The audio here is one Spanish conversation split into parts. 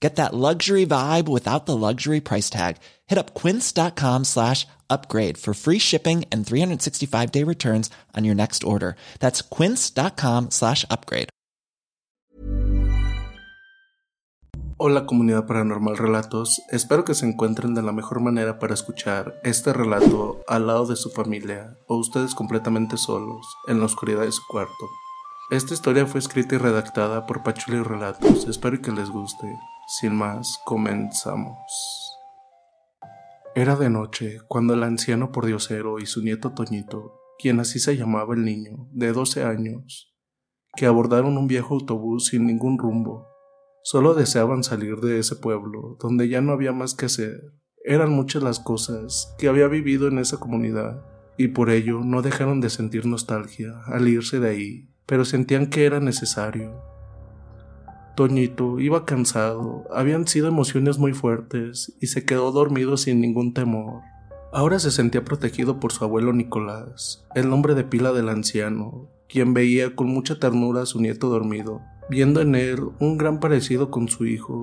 Get that luxury vibe without the luxury price tag. Hit up quince.com slash upgrade for free shipping and 365 day returns on your next order. That's quince.com slash upgrade. Hola comunidad paranormal relatos, espero que se encuentren de la mejor manera para escuchar este relato al lado de su familia o ustedes completamente solos en la oscuridad de su cuarto. Esta historia fue escrita y redactada por Pachuli Relatos, espero que les guste. Sin más, comenzamos. Era de noche cuando el anciano pordiosero y su nieto Toñito, quien así se llamaba el niño, de 12 años, que abordaron un viejo autobús sin ningún rumbo, solo deseaban salir de ese pueblo, donde ya no había más que hacer. Eran muchas las cosas que había vivido en esa comunidad, y por ello no dejaron de sentir nostalgia al irse de ahí, pero sentían que era necesario. Toñito iba cansado, habían sido emociones muy fuertes y se quedó dormido sin ningún temor. Ahora se sentía protegido por su abuelo Nicolás, el nombre de pila del anciano, quien veía con mucha ternura a su nieto dormido, viendo en él un gran parecido con su hijo.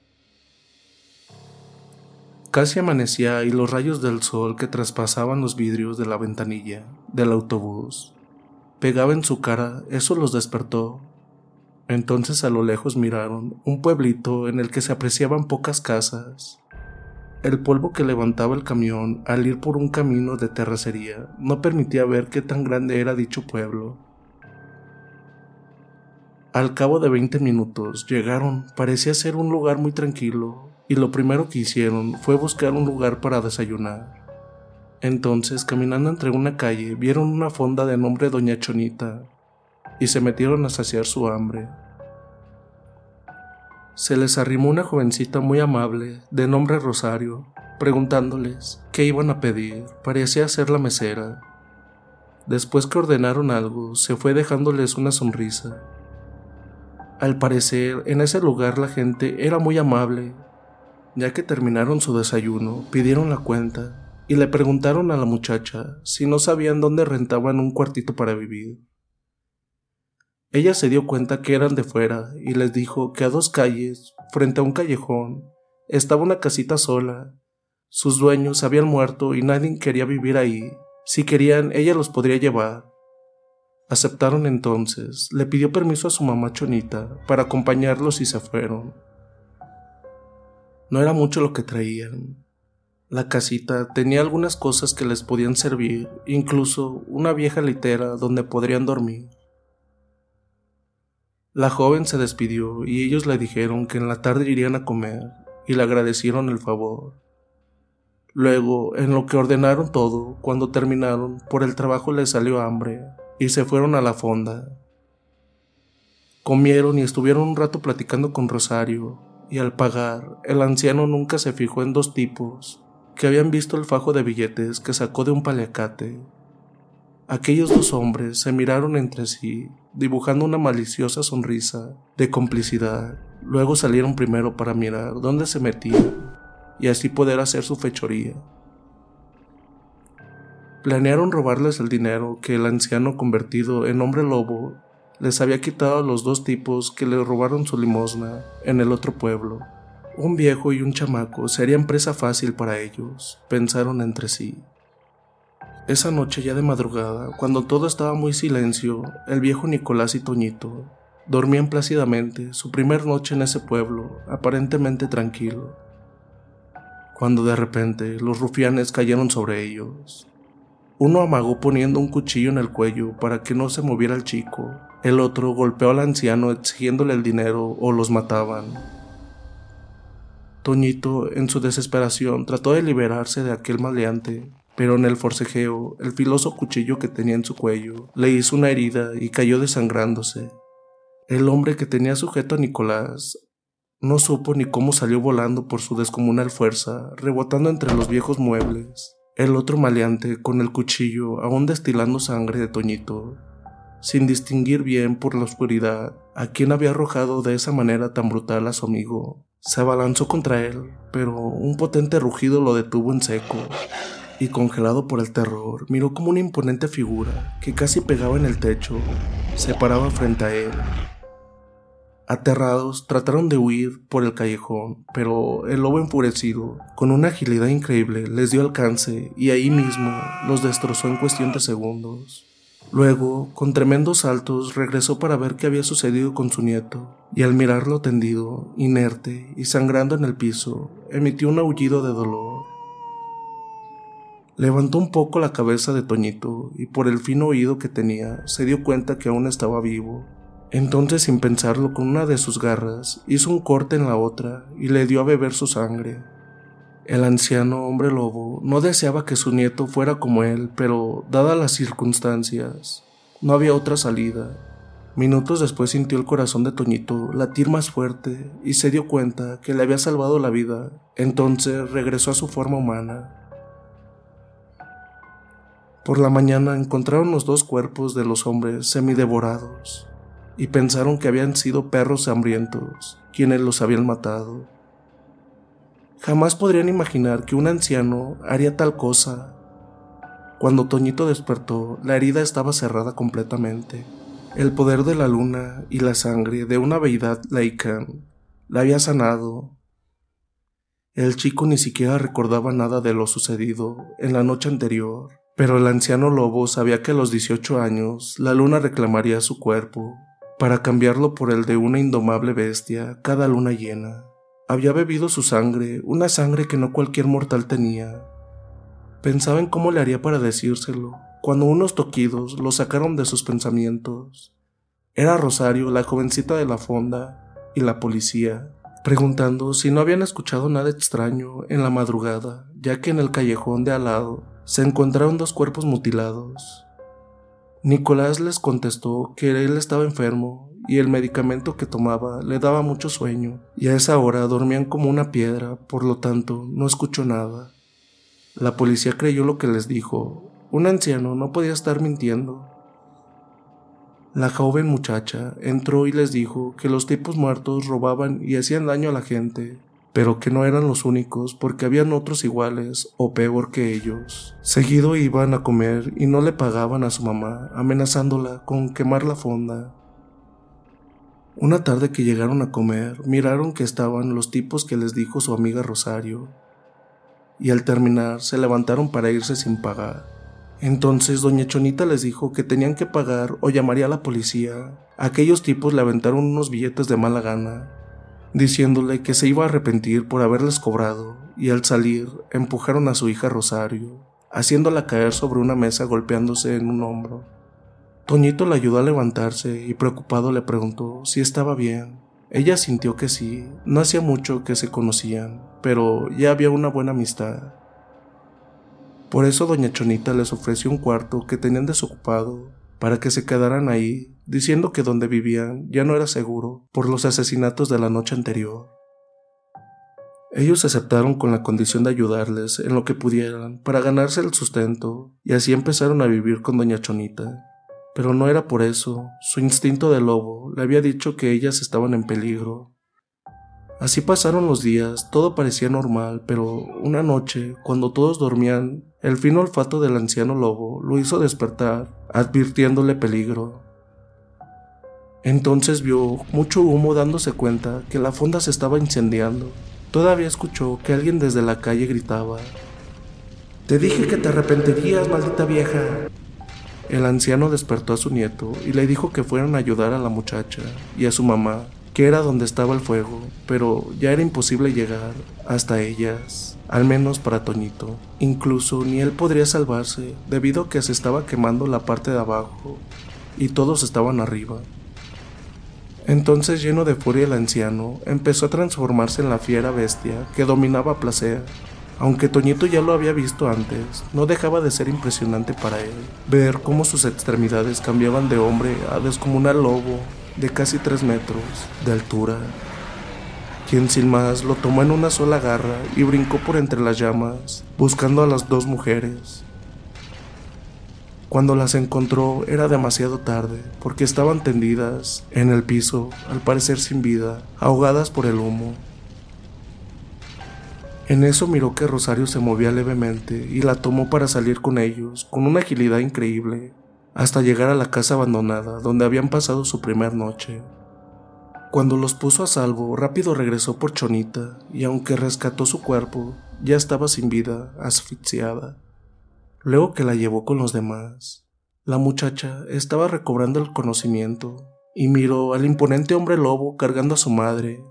Casi amanecía y los rayos del sol que traspasaban los vidrios de la ventanilla del autobús pegaba en su cara, eso los despertó. Entonces a lo lejos miraron un pueblito en el que se apreciaban pocas casas. El polvo que levantaba el camión al ir por un camino de terracería no permitía ver qué tan grande era dicho pueblo. Al cabo de 20 minutos llegaron, parecía ser un lugar muy tranquilo, y lo primero que hicieron fue buscar un lugar para desayunar. Entonces, caminando entre una calle, vieron una fonda de nombre Doña Chonita, y se metieron a saciar su hambre. Se les arrimó una jovencita muy amable, de nombre Rosario, preguntándoles qué iban a pedir. Parecía ser la mesera. Después que ordenaron algo, se fue dejándoles una sonrisa. Al parecer, en ese lugar la gente era muy amable. Ya que terminaron su desayuno, pidieron la cuenta y le preguntaron a la muchacha si no sabían dónde rentaban un cuartito para vivir. Ella se dio cuenta que eran de fuera y les dijo que a dos calles, frente a un callejón, estaba una casita sola. Sus dueños habían muerto y nadie quería vivir ahí. Si querían, ella los podría llevar. Aceptaron entonces, le pidió permiso a su mamá Chonita para acompañarlos y se fueron. No era mucho lo que traían. La casita tenía algunas cosas que les podían servir, incluso una vieja litera donde podrían dormir. La joven se despidió y ellos le dijeron que en la tarde irían a comer y le agradecieron el favor. Luego, en lo que ordenaron todo, cuando terminaron, por el trabajo les salió hambre y se fueron a la fonda. Comieron y estuvieron un rato platicando con Rosario, y al pagar, el anciano nunca se fijó en dos tipos que habían visto el fajo de billetes que sacó de un paliacate. Aquellos dos hombres se miraron entre sí, dibujando una maliciosa sonrisa de complicidad. Luego salieron primero para mirar dónde se metían y así poder hacer su fechoría. Planearon robarles el dinero que el anciano convertido en hombre lobo les había quitado a los dos tipos que le robaron su limosna en el otro pueblo. Un viejo y un chamaco serían presa fácil para ellos, pensaron entre sí. Esa noche ya de madrugada, cuando todo estaba muy silencio, el viejo Nicolás y Toñito dormían plácidamente su primer noche en ese pueblo, aparentemente tranquilo, cuando de repente los rufianes cayeron sobre ellos. Uno amagó poniendo un cuchillo en el cuello para que no se moviera el chico. El otro golpeó al anciano exigiéndole el dinero o los mataban. Toñito, en su desesperación, trató de liberarse de aquel maleante, pero en el forcejeo, el filoso cuchillo que tenía en su cuello le hizo una herida y cayó desangrándose. El hombre que tenía sujeto a Nicolás no supo ni cómo salió volando por su descomunal fuerza, rebotando entre los viejos muebles. El otro maleante, con el cuchillo aún destilando sangre de Toñito, sin distinguir bien por la oscuridad a quien había arrojado de esa manera tan brutal a su amigo, se abalanzó contra él, pero un potente rugido lo detuvo en seco, y congelado por el terror, miró como una imponente figura que casi pegaba en el techo, se paraba frente a él. Aterrados, trataron de huir por el callejón, pero el lobo enfurecido, con una agilidad increíble, les dio alcance y ahí mismo los destrozó en cuestión de segundos. Luego, con tremendos saltos, regresó para ver qué había sucedido con su nieto, y al mirarlo tendido, inerte y sangrando en el piso, emitió un aullido de dolor. Levantó un poco la cabeza de Toñito y por el fino oído que tenía se dio cuenta que aún estaba vivo entonces, sin pensarlo, con una de sus garras, hizo un corte en la otra y le dio a beber su sangre. El anciano hombre lobo no deseaba que su nieto fuera como él, pero, dadas las circunstancias, no había otra salida. Minutos después sintió el corazón de Toñito latir más fuerte y se dio cuenta que le había salvado la vida. Entonces regresó a su forma humana. Por la mañana encontraron los dos cuerpos de los hombres semidevorados y pensaron que habían sido perros hambrientos quienes los habían matado. Jamás podrían imaginar que un anciano haría tal cosa. Cuando Toñito despertó, la herida estaba cerrada completamente. El poder de la luna y la sangre de una deidad laica la había sanado. El chico ni siquiera recordaba nada de lo sucedido en la noche anterior, pero el anciano lobo sabía que a los 18 años la luna reclamaría su cuerpo para cambiarlo por el de una indomable bestia cada luna llena. Había bebido su sangre, una sangre que no cualquier mortal tenía. Pensaba en cómo le haría para decírselo, cuando unos toquidos lo sacaron de sus pensamientos. Era Rosario, la jovencita de la fonda, y la policía, preguntando si no habían escuchado nada extraño en la madrugada, ya que en el callejón de al lado se encontraron dos cuerpos mutilados. Nicolás les contestó que él estaba enfermo y el medicamento que tomaba le daba mucho sueño, y a esa hora dormían como una piedra, por lo tanto no escuchó nada. La policía creyó lo que les dijo. Un anciano no podía estar mintiendo. La joven muchacha entró y les dijo que los tipos muertos robaban y hacían daño a la gente, pero que no eran los únicos porque habían otros iguales o peor que ellos. Seguido iban a comer y no le pagaban a su mamá, amenazándola con quemar la fonda. Una tarde que llegaron a comer, miraron que estaban los tipos que les dijo su amiga Rosario, y al terminar se levantaron para irse sin pagar. Entonces doña Chonita les dijo que tenían que pagar o llamaría a la policía. Aquellos tipos le aventaron unos billetes de mala gana, diciéndole que se iba a arrepentir por haberles cobrado, y al salir empujaron a su hija Rosario, haciéndola caer sobre una mesa golpeándose en un hombro. Toñito la ayudó a levantarse y preocupado le preguntó si estaba bien. Ella sintió que sí, no hacía mucho que se conocían, pero ya había una buena amistad. Por eso doña Chonita les ofreció un cuarto que tenían desocupado para que se quedaran ahí, diciendo que donde vivían ya no era seguro por los asesinatos de la noche anterior. Ellos aceptaron con la condición de ayudarles en lo que pudieran para ganarse el sustento y así empezaron a vivir con doña Chonita. Pero no era por eso, su instinto de lobo le había dicho que ellas estaban en peligro Así pasaron los días, todo parecía normal, pero una noche, cuando todos dormían, el fino olfato del anciano lobo lo hizo despertar, advirtiéndole peligro. Entonces vio mucho humo dándose cuenta que la fonda se estaba incendiando. Todavía escuchó que alguien desde la calle gritaba, Te dije que te arrepentirías, maldita vieja. El anciano despertó a su nieto y le dijo que fueran a ayudar a la muchacha y a su mamá que era donde estaba el fuego, pero ya era imposible llegar hasta ellas, al menos para Toñito. Incluso ni él podría salvarse debido a que se estaba quemando la parte de abajo y todos estaban arriba. Entonces, lleno de furia, el anciano empezó a transformarse en la fiera bestia que dominaba a placer. Aunque Toñito ya lo había visto antes, no dejaba de ser impresionante para él ver cómo sus extremidades cambiaban de hombre a descomunal lobo de casi tres metros de altura, quien sin más lo tomó en una sola garra y brincó por entre las llamas, buscando a las dos mujeres. Cuando las encontró era demasiado tarde, porque estaban tendidas en el piso, al parecer sin vida, ahogadas por el humo. En eso miró que Rosario se movía levemente y la tomó para salir con ellos, con una agilidad increíble hasta llegar a la casa abandonada donde habían pasado su primer noche. Cuando los puso a salvo, rápido regresó por Chonita y aunque rescató su cuerpo, ya estaba sin vida, asfixiada. Luego que la llevó con los demás, la muchacha estaba recobrando el conocimiento y miró al imponente hombre lobo cargando a su madre.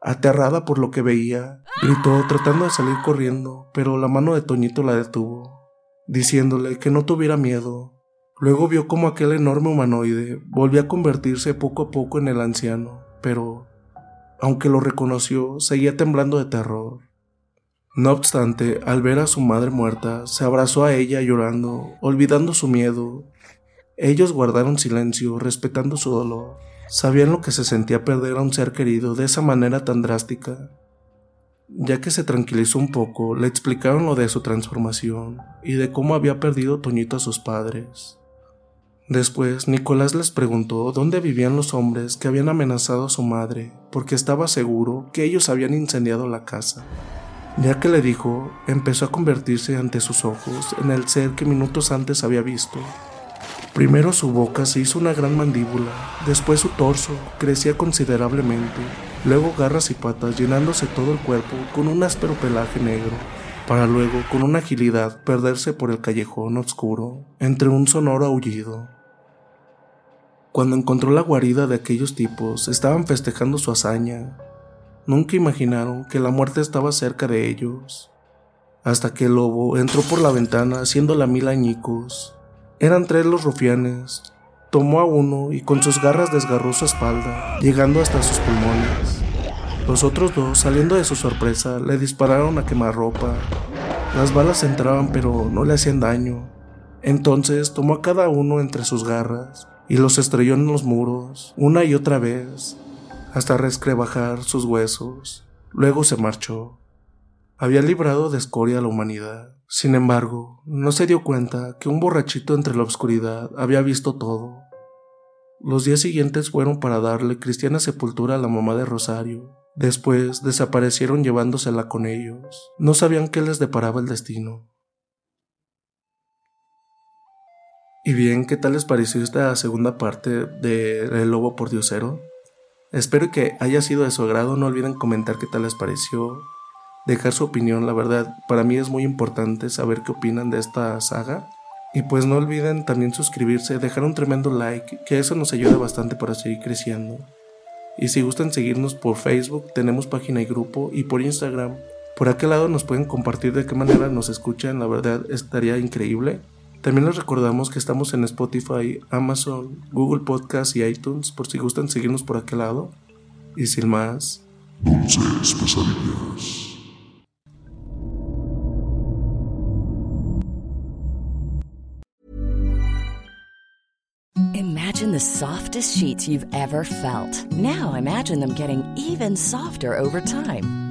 Aterrada por lo que veía, gritó tratando de salir corriendo, pero la mano de Toñito la detuvo, diciéndole que no tuviera miedo, Luego vio como aquel enorme humanoide volvía a convertirse poco a poco en el anciano, pero, aunque lo reconoció, seguía temblando de terror. No obstante, al ver a su madre muerta, se abrazó a ella llorando, olvidando su miedo. Ellos guardaron silencio, respetando su dolor. Sabían lo que se sentía perder a un ser querido de esa manera tan drástica. Ya que se tranquilizó un poco, le explicaron lo de su transformación y de cómo había perdido Toñito a sus padres. Después, Nicolás les preguntó dónde vivían los hombres que habían amenazado a su madre, porque estaba seguro que ellos habían incendiado la casa. Ya que le dijo, empezó a convertirse ante sus ojos en el ser que minutos antes había visto. Primero su boca se hizo una gran mandíbula, después su torso crecía considerablemente, luego garras y patas llenándose todo el cuerpo con un áspero pelaje negro, para luego con una agilidad perderse por el callejón oscuro entre un sonoro aullido. Cuando encontró la guarida de aquellos tipos, estaban festejando su hazaña. Nunca imaginaron que la muerte estaba cerca de ellos. Hasta que el lobo entró por la ventana haciendo la mil añicos. Eran tres los rufianes, Tomó a uno y con sus garras desgarró su espalda, llegando hasta sus pulmones. Los otros dos, saliendo de su sorpresa, le dispararon a quemarropa. Las balas entraban pero no le hacían daño. Entonces tomó a cada uno entre sus garras y los estrelló en los muros una y otra vez, hasta rescrebajar sus huesos. Luego se marchó. Había librado de escoria a la humanidad. Sin embargo, no se dio cuenta que un borrachito entre la oscuridad había visto todo. Los días siguientes fueron para darle cristiana sepultura a la mamá de Rosario. Después desaparecieron llevándosela con ellos. No sabían qué les deparaba el destino. Y bien, ¿qué tal les pareció esta segunda parte de El Lobo por Diosero? Espero que haya sido de su agrado. No olviden comentar qué tal les pareció, dejar su opinión. La verdad, para mí es muy importante saber qué opinan de esta saga. Y pues no olviden también suscribirse, dejar un tremendo like, que eso nos ayuda bastante para seguir creciendo. Y si gustan seguirnos por Facebook, tenemos página y grupo, y por Instagram. Por aquel lado nos pueden compartir de qué manera nos escuchan, la verdad estaría increíble. También les recordamos que estamos en Spotify, Amazon, Google Podcast y iTunes por si gustan seguirnos por aquel lado. Y sin más, dulces pesadillas. Imagine the softest sheets you've ever felt. Now imagine them getting even softer over time.